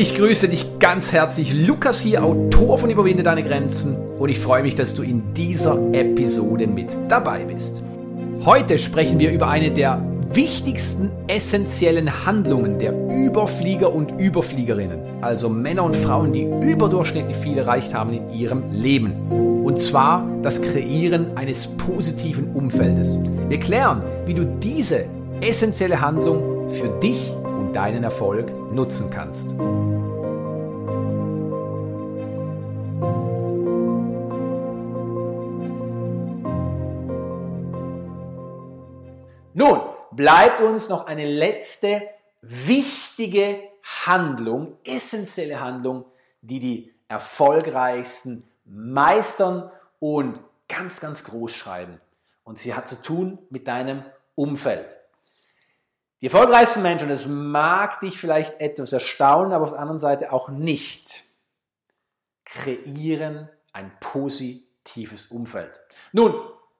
Ich grüße dich ganz herzlich, Lukas hier, Autor von Überwinde deine Grenzen und ich freue mich, dass du in dieser Episode mit dabei bist. Heute sprechen wir über eine der wichtigsten essentiellen Handlungen der Überflieger und Überfliegerinnen, also Männer und Frauen, die überdurchschnittlich viel erreicht haben in ihrem Leben. Und zwar das Kreieren eines positiven Umfeldes. Wir klären, wie du diese essentielle Handlung für dich deinen Erfolg nutzen kannst. Nun, bleibt uns noch eine letzte wichtige Handlung, essentielle Handlung, die die erfolgreichsten meistern und ganz, ganz groß schreiben. Und sie hat zu tun mit deinem Umfeld. Die erfolgreichsten Menschen, und das mag dich vielleicht etwas erstaunen, aber auf der anderen Seite auch nicht, kreieren ein positives Umfeld. Nun,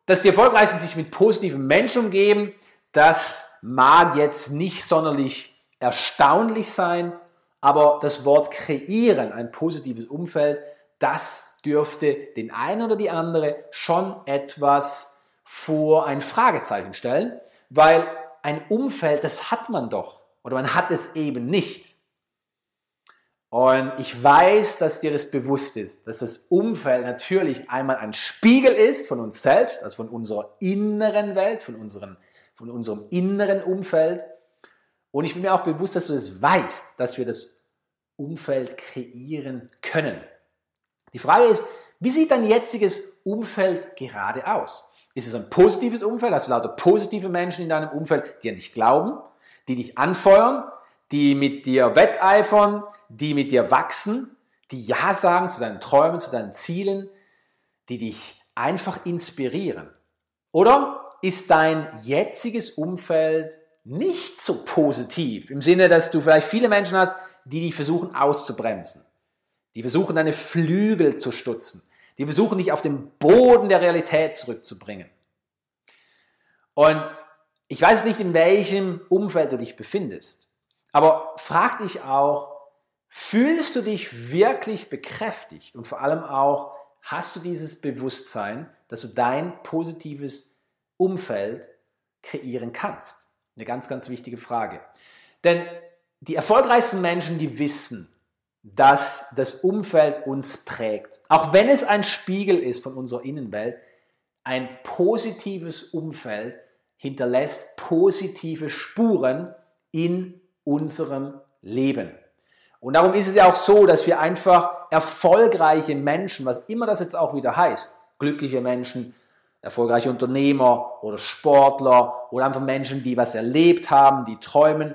dass die Erfolgreichsten sich mit positiven Menschen umgeben, das mag jetzt nicht sonderlich erstaunlich sein, aber das Wort kreieren, ein positives Umfeld, das dürfte den einen oder die andere schon etwas vor ein Fragezeichen stellen, weil ein Umfeld, das hat man doch oder man hat es eben nicht. Und ich weiß, dass dir das bewusst ist, dass das Umfeld natürlich einmal ein Spiegel ist von uns selbst, also von unserer inneren Welt, von, unseren, von unserem inneren Umfeld. Und ich bin mir auch bewusst, dass du das weißt, dass wir das Umfeld kreieren können. Die Frage ist, wie sieht dein jetziges Umfeld gerade aus? Ist es ein positives Umfeld? Hast du lauter positive Menschen in deinem Umfeld, die an dich glauben, die dich anfeuern, die mit dir wetteifern, die mit dir wachsen, die Ja sagen zu deinen Träumen, zu deinen Zielen, die dich einfach inspirieren? Oder ist dein jetziges Umfeld nicht so positiv im Sinne, dass du vielleicht viele Menschen hast, die dich versuchen auszubremsen, die versuchen deine Flügel zu stutzen, die versuchen dich auf den Boden der Realität zurückzubringen. Und ich weiß nicht, in welchem Umfeld du dich befindest. Aber frag dich auch, fühlst du dich wirklich bekräftigt und vor allem auch, hast du dieses Bewusstsein, dass du dein positives Umfeld kreieren kannst? Eine ganz, ganz wichtige Frage. Denn die erfolgreichsten Menschen, die wissen, dass das Umfeld uns prägt. Auch wenn es ein Spiegel ist von unserer Innenwelt, ein positives Umfeld hinterlässt positive Spuren in unserem Leben. Und darum ist es ja auch so, dass wir einfach erfolgreiche Menschen, was immer das jetzt auch wieder heißt, glückliche Menschen, erfolgreiche Unternehmer oder Sportler oder einfach Menschen, die was erlebt haben, die träumen,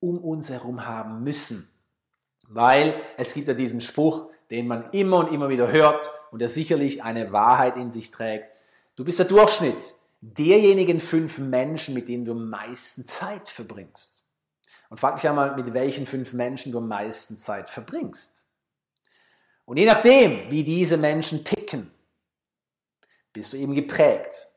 um uns herum haben müssen. Weil es gibt ja diesen Spruch, den man immer und immer wieder hört und der sicherlich eine Wahrheit in sich trägt. Du bist der Durchschnitt derjenigen fünf Menschen, mit denen du am meisten Zeit verbringst. Und frag dich einmal, mit welchen fünf Menschen du am meisten Zeit verbringst. Und je nachdem, wie diese Menschen ticken, bist du eben geprägt.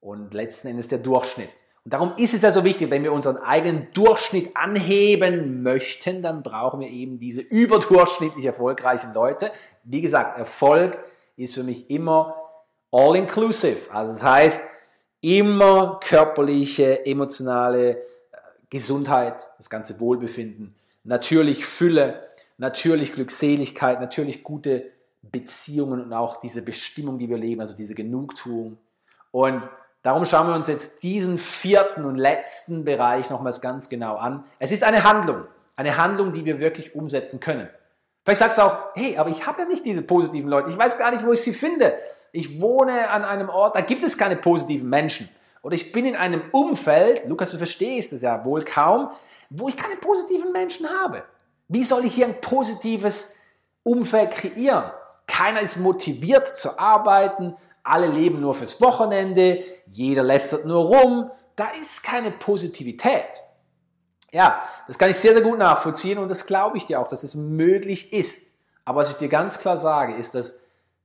Und letzten Endes der Durchschnitt. Und darum ist es ja so wichtig, wenn wir unseren eigenen Durchschnitt anheben möchten, dann brauchen wir eben diese überdurchschnittlich erfolgreichen Leute. Wie gesagt, Erfolg ist für mich immer all inclusive. Also das heißt, immer körperliche, emotionale, Gesundheit, das ganze Wohlbefinden, natürlich Fülle, natürlich Glückseligkeit, natürlich gute Beziehungen und auch diese Bestimmung, die wir leben, also diese Genugtuung. Und darum schauen wir uns jetzt diesen vierten und letzten Bereich nochmals ganz genau an. Es ist eine Handlung, eine Handlung, die wir wirklich umsetzen können. Vielleicht sagst du auch, hey, aber ich habe ja nicht diese positiven Leute. Ich weiß gar nicht, wo ich sie finde. Ich wohne an einem Ort, da gibt es keine positiven Menschen. Oder ich bin in einem Umfeld, Lukas, du verstehst es ja wohl kaum, wo ich keine positiven Menschen habe. Wie soll ich hier ein positives Umfeld kreieren? Keiner ist motiviert zu arbeiten, alle leben nur fürs Wochenende, jeder lästert nur rum, da ist keine Positivität. Ja, das kann ich sehr, sehr gut nachvollziehen und das glaube ich dir auch, dass es möglich ist. Aber was ich dir ganz klar sage, ist, dass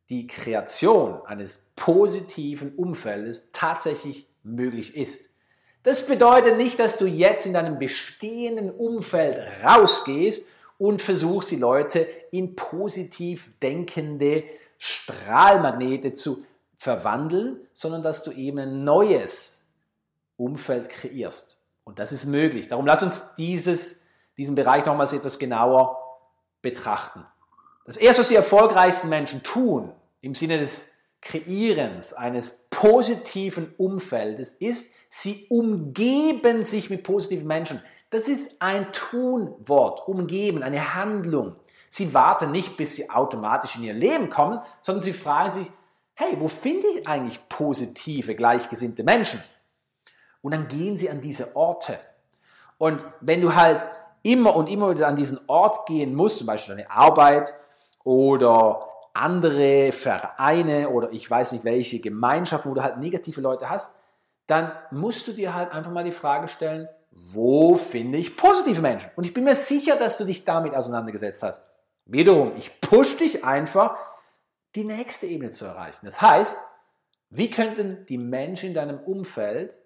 die Kreation eines positiven Umfeldes tatsächlich möglich ist. Das bedeutet nicht, dass du jetzt in deinem bestehenden Umfeld rausgehst und versuchst die Leute in positiv denkende Strahlmagnete zu verwandeln, sondern dass du eben ein neues Umfeld kreierst. Und das ist möglich. Darum lass uns dieses, diesen Bereich nochmals etwas genauer betrachten. Das erste, was die erfolgreichsten Menschen tun, im Sinne des Kreierens eines positiven Umfeldes, ist, sie umgeben sich mit positiven Menschen. Das ist ein Tunwort, umgeben, eine Handlung. Sie warten nicht, bis sie automatisch in ihr Leben kommen, sondern sie fragen sich, hey, wo finde ich eigentlich positive, gleichgesinnte Menschen? Und dann gehen sie an diese Orte. Und wenn du halt immer und immer wieder an diesen Ort gehen musst, zum Beispiel deine Arbeit oder andere Vereine oder ich weiß nicht welche Gemeinschaften, wo du halt negative Leute hast, dann musst du dir halt einfach mal die Frage stellen, wo finde ich positive Menschen? Und ich bin mir sicher, dass du dich damit auseinandergesetzt hast. Wiederum, ich push dich einfach, die nächste Ebene zu erreichen. Das heißt, wie könnten die Menschen in deinem Umfeld,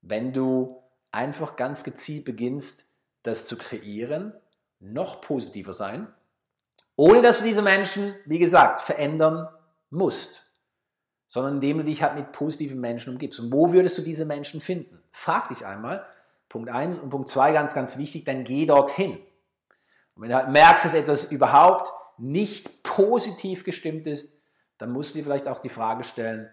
wenn du einfach ganz gezielt beginnst, das zu kreieren, noch positiver sein, ohne dass du diese Menschen, wie gesagt, verändern musst, sondern indem du dich halt mit positiven Menschen umgibst. Und wo würdest du diese Menschen finden? Frag dich einmal. Punkt 1 und Punkt 2 ganz, ganz wichtig, dann geh dorthin. Und wenn du halt merkst, dass etwas überhaupt nicht positiv gestimmt ist, dann musst du dir vielleicht auch die Frage stellen,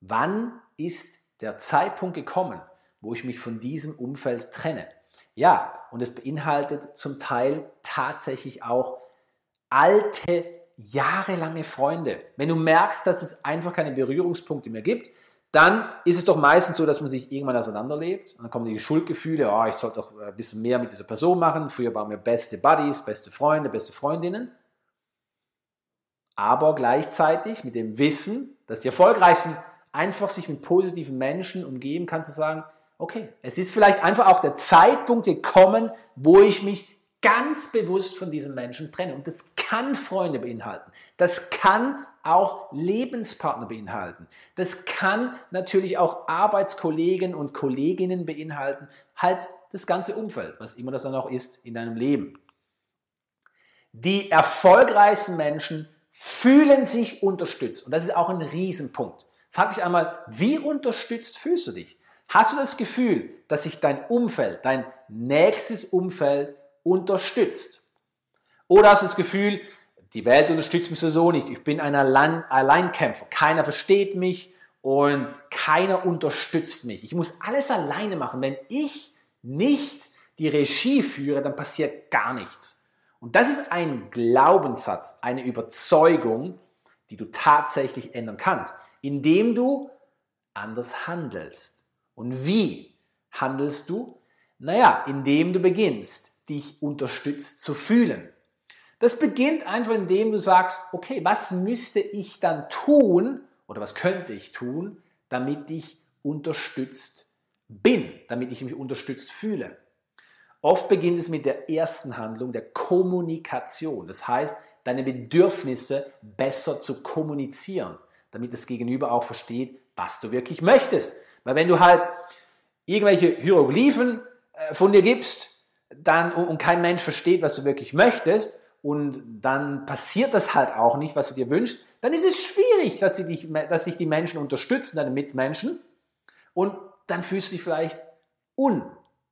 wann ist der Zeitpunkt gekommen, wo ich mich von diesem Umfeld trenne? Ja, und es beinhaltet zum Teil tatsächlich auch alte, jahrelange Freunde. Wenn du merkst, dass es einfach keine Berührungspunkte mehr gibt, dann ist es doch meistens so, dass man sich irgendwann auseinanderlebt und dann kommen die Schuldgefühle, oh, ich sollte doch ein bisschen mehr mit dieser Person machen. Früher waren wir beste Buddies, beste Freunde, beste Freundinnen aber gleichzeitig mit dem Wissen, dass die Erfolgreichsten einfach sich mit positiven Menschen umgeben, kannst du sagen, okay, es ist vielleicht einfach auch der Zeitpunkt gekommen, wo ich mich ganz bewusst von diesen Menschen trenne. Und das kann Freunde beinhalten. Das kann auch Lebenspartner beinhalten. Das kann natürlich auch Arbeitskollegen und Kolleginnen beinhalten. Halt das ganze Umfeld, was immer das dann auch ist in deinem Leben. Die erfolgreichsten Menschen fühlen sich unterstützt. Und das ist auch ein Riesenpunkt. Frag dich einmal, wie unterstützt fühlst du dich? Hast du das Gefühl, dass sich dein Umfeld, dein nächstes Umfeld unterstützt? Oder hast du das Gefühl, die Welt unterstützt mich so nicht, ich bin ein Allein Alleinkämpfer, keiner versteht mich und keiner unterstützt mich. Ich muss alles alleine machen. Wenn ich nicht die Regie führe, dann passiert gar nichts. Und das ist ein Glaubenssatz, eine Überzeugung, die du tatsächlich ändern kannst, indem du anders handelst. Und wie handelst du? Naja, indem du beginnst, dich unterstützt zu fühlen. Das beginnt einfach, indem du sagst, okay, was müsste ich dann tun oder was könnte ich tun, damit ich unterstützt bin, damit ich mich unterstützt fühle. Oft beginnt es mit der ersten Handlung, der Kommunikation. Das heißt, deine Bedürfnisse besser zu kommunizieren, damit das Gegenüber auch versteht, was du wirklich möchtest. Weil wenn du halt irgendwelche Hieroglyphen äh, von dir gibst, dann und kein Mensch versteht, was du wirklich möchtest, und dann passiert das halt auch nicht, was du dir wünschst, dann ist es schwierig, dass, dich, dass dich die Menschen unterstützen, deine Mitmenschen, und dann fühlst du dich vielleicht un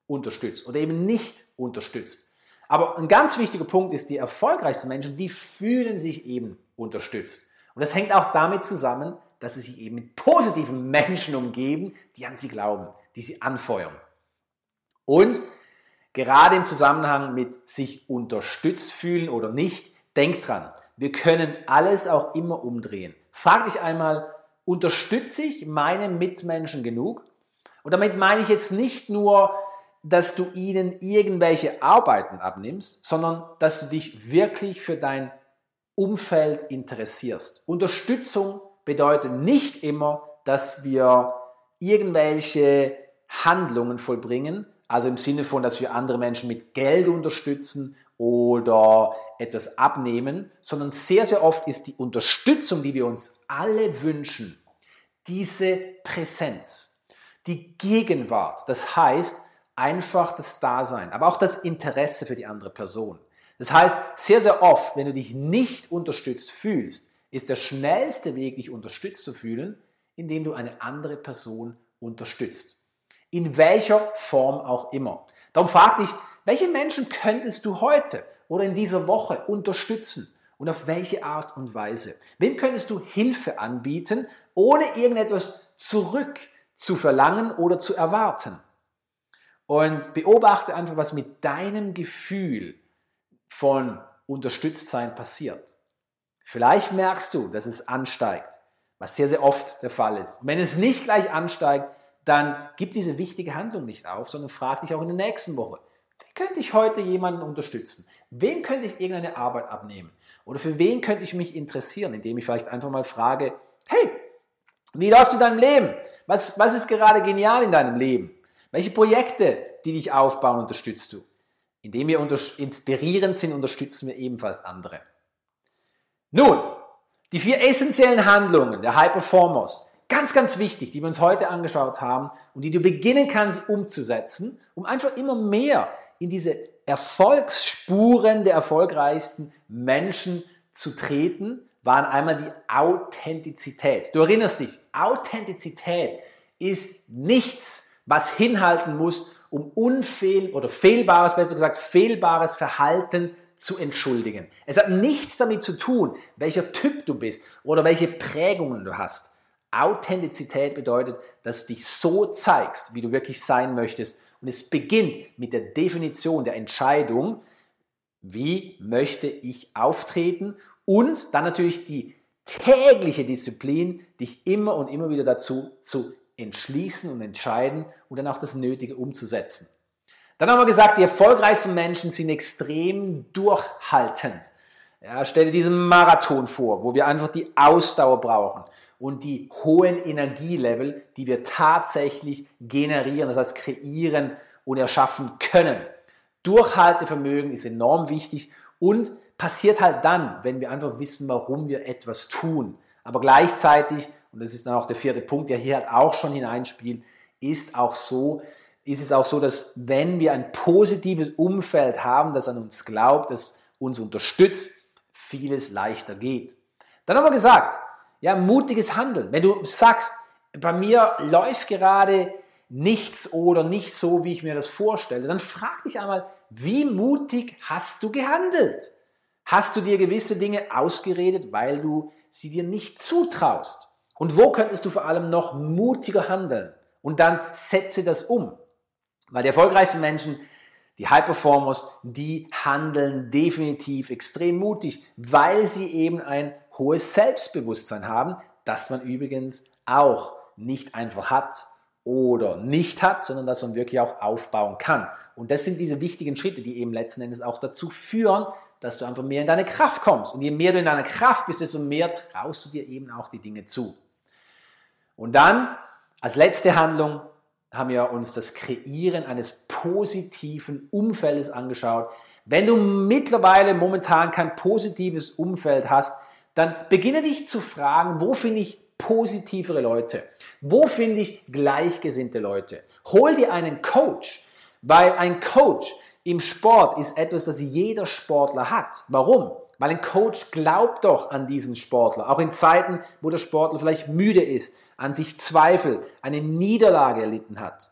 unterstützt oder eben nicht unterstützt. Aber ein ganz wichtiger Punkt ist, die erfolgreichsten Menschen, die fühlen sich eben unterstützt. Und das hängt auch damit zusammen, dass sie sich eben mit positiven Menschen umgeben, die an sie glauben, die sie anfeuern. Und gerade im Zusammenhang mit sich unterstützt fühlen oder nicht, denk dran, wir können alles auch immer umdrehen. Frag dich einmal, unterstütze ich meine Mitmenschen genug? Und damit meine ich jetzt nicht nur dass du ihnen irgendwelche Arbeiten abnimmst, sondern dass du dich wirklich für dein Umfeld interessierst. Unterstützung bedeutet nicht immer, dass wir irgendwelche Handlungen vollbringen, also im Sinne von, dass wir andere Menschen mit Geld unterstützen oder etwas abnehmen, sondern sehr, sehr oft ist die Unterstützung, die wir uns alle wünschen, diese Präsenz, die Gegenwart. Das heißt, einfach das Dasein, aber auch das Interesse für die andere Person. Das heißt, sehr, sehr oft, wenn du dich nicht unterstützt fühlst, ist der schnellste Weg, dich unterstützt zu fühlen, indem du eine andere Person unterstützt. In welcher Form auch immer. Darum frag dich, welche Menschen könntest du heute oder in dieser Woche unterstützen? Und auf welche Art und Weise? Wem könntest du Hilfe anbieten, ohne irgendetwas zurück zu verlangen oder zu erwarten? Und beobachte einfach, was mit deinem Gefühl von Unterstütztsein passiert. Vielleicht merkst du, dass es ansteigt, was sehr, sehr oft der Fall ist. Und wenn es nicht gleich ansteigt, dann gib diese wichtige Handlung nicht auf, sondern frag dich auch in der nächsten Woche, wie könnte ich heute jemanden unterstützen? Wem könnte ich irgendeine Arbeit abnehmen? Oder für wen könnte ich mich interessieren, indem ich vielleicht einfach mal frage, hey, wie läuft es in deinem Leben? Was, was ist gerade genial in deinem Leben? Welche Projekte, die dich aufbauen, unterstützt du? Indem wir inspirierend sind, unterstützen wir ebenfalls andere. Nun, die vier essentiellen Handlungen der High Performers, ganz, ganz wichtig, die wir uns heute angeschaut haben und die du beginnen kannst umzusetzen, um einfach immer mehr in diese Erfolgsspuren der erfolgreichsten Menschen zu treten, waren einmal die Authentizität. Du erinnerst dich, Authentizität ist nichts, was hinhalten muss, um unfehl oder fehlbares, besser gesagt, fehlbares Verhalten zu entschuldigen. Es hat nichts damit zu tun, welcher Typ du bist oder welche Prägungen du hast. Authentizität bedeutet, dass du dich so zeigst, wie du wirklich sein möchtest und es beginnt mit der Definition der Entscheidung, wie möchte ich auftreten und dann natürlich die tägliche Disziplin, dich immer und immer wieder dazu zu entschließen und entscheiden und dann auch das Nötige umzusetzen. Dann haben wir gesagt, die erfolgreichsten Menschen sind extrem durchhaltend. Ja, stell dir diesen Marathon vor, wo wir einfach die Ausdauer brauchen und die hohen Energielevel, die wir tatsächlich generieren, das heißt kreieren und erschaffen können. Durchhaltevermögen ist enorm wichtig und passiert halt dann, wenn wir einfach wissen, warum wir etwas tun. Aber gleichzeitig, und das ist dann auch der vierte Punkt, der hier halt auch schon hineinspielt, ist auch so, ist es auch so, dass wenn wir ein positives Umfeld haben, das an uns glaubt, das uns unterstützt, vieles leichter geht. Dann haben wir gesagt, ja, mutiges Handeln. Wenn du sagst, bei mir läuft gerade nichts oder nicht so, wie ich mir das vorstelle, dann frag dich einmal, wie mutig hast du gehandelt? Hast du dir gewisse Dinge ausgeredet, weil du sie dir nicht zutraust? Und wo könntest du vor allem noch mutiger handeln? Und dann setze das um. Weil die erfolgreichsten Menschen, die High Performers, die handeln definitiv extrem mutig, weil sie eben ein hohes Selbstbewusstsein haben, das man übrigens auch nicht einfach hat oder nicht hat, sondern dass man wirklich auch aufbauen kann. Und das sind diese wichtigen Schritte, die eben letzten Endes auch dazu führen, dass du einfach mehr in deine Kraft kommst. Und je mehr du in deiner Kraft bist, desto mehr traust du dir eben auch die Dinge zu. Und dann als letzte Handlung haben wir uns das Kreieren eines positiven Umfeldes angeschaut. Wenn du mittlerweile momentan kein positives Umfeld hast, dann beginne dich zu fragen, wo finde ich positivere Leute? Wo finde ich gleichgesinnte Leute? Hol dir einen Coach, weil ein Coach im Sport ist etwas, das jeder Sportler hat. Warum? Weil ein Coach glaubt doch an diesen Sportler, auch in Zeiten, wo der Sportler vielleicht müde ist, an sich zweifelt, eine Niederlage erlitten hat.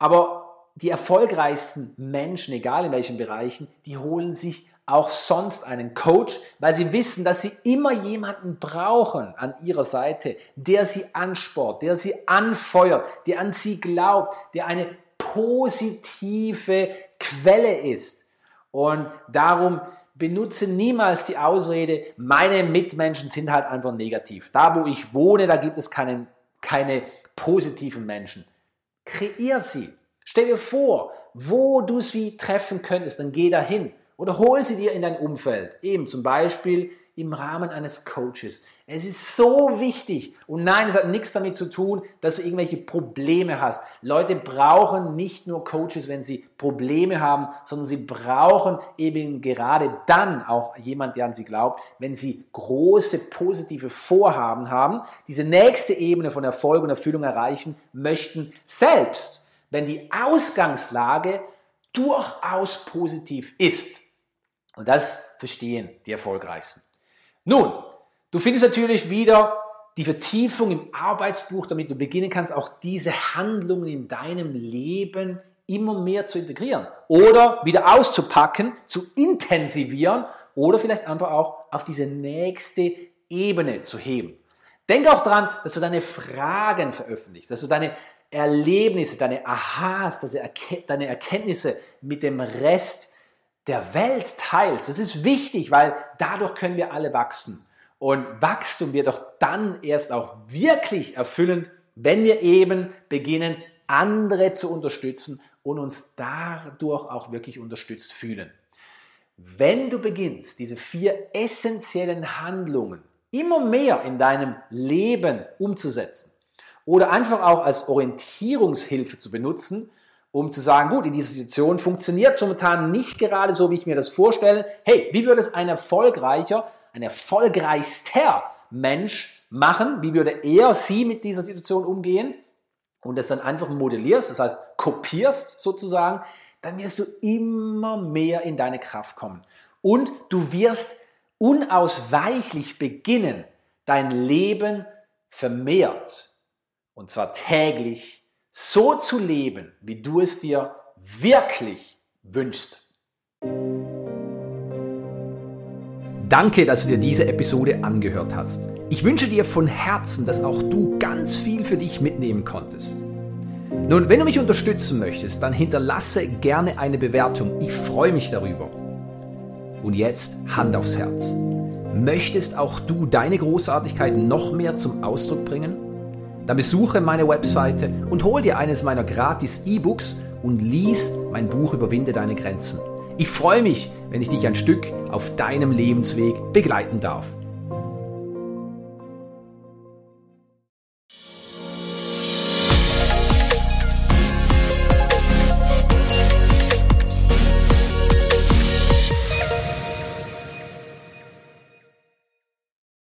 Aber die erfolgreichsten Menschen, egal in welchen Bereichen, die holen sich auch sonst einen Coach, weil sie wissen, dass sie immer jemanden brauchen an ihrer Seite, der sie ansport, der sie anfeuert, der an sie glaubt, der eine positive Quelle ist. Und darum benutze niemals die Ausrede, meine Mitmenschen sind halt einfach negativ. Da, wo ich wohne, da gibt es keine, keine positiven Menschen. Kreier sie. Stell dir vor, wo du sie treffen könntest, dann geh dahin oder hol sie dir in dein Umfeld. Eben zum Beispiel im Rahmen eines Coaches. Es ist so wichtig. Und nein, es hat nichts damit zu tun, dass du irgendwelche Probleme hast. Leute brauchen nicht nur Coaches, wenn sie Probleme haben, sondern sie brauchen eben gerade dann auch jemand, der an sie glaubt, wenn sie große positive Vorhaben haben, diese nächste Ebene von Erfolg und Erfüllung erreichen möchten, selbst wenn die Ausgangslage durchaus positiv ist. Und das verstehen die Erfolgreichsten. Nun, du findest natürlich wieder die Vertiefung im Arbeitsbuch, damit du beginnen kannst, auch diese Handlungen in deinem Leben immer mehr zu integrieren oder wieder auszupacken, zu intensivieren oder vielleicht einfach auch auf diese nächste Ebene zu heben. Denk auch daran, dass du deine Fragen veröffentlichst, dass du deine Erlebnisse, deine Aha's, deine Erkenntnisse mit dem Rest der Welt teilst. Das ist wichtig, weil dadurch können wir alle wachsen. Und Wachstum wird doch dann erst auch wirklich erfüllend, wenn wir eben beginnen, andere zu unterstützen und uns dadurch auch wirklich unterstützt fühlen. Wenn du beginnst, diese vier essentiellen Handlungen immer mehr in deinem Leben umzusetzen oder einfach auch als Orientierungshilfe zu benutzen, um zu sagen, gut, in dieser Situation funktioniert es momentan nicht gerade so, wie ich mir das vorstelle. Hey, wie würde es ein erfolgreicher, ein erfolgreichster Mensch machen? Wie würde er, sie mit dieser Situation umgehen? Und das dann einfach modellierst, das heißt kopierst sozusagen, dann wirst du immer mehr in deine Kraft kommen. Und du wirst unausweichlich beginnen, dein Leben vermehrt, und zwar täglich so zu leben, wie du es dir wirklich wünschst. Danke, dass du dir diese Episode angehört hast. Ich wünsche dir von Herzen, dass auch du ganz viel für dich mitnehmen konntest. Nun, wenn du mich unterstützen möchtest, dann hinterlasse gerne eine Bewertung. Ich freue mich darüber. Und jetzt Hand aufs Herz. Möchtest auch du deine Großartigkeit noch mehr zum Ausdruck bringen? Dann besuche meine Webseite und hol dir eines meiner gratis E-Books und lies mein Buch Überwinde deine Grenzen. Ich freue mich, wenn ich dich ein Stück auf deinem Lebensweg begleiten darf.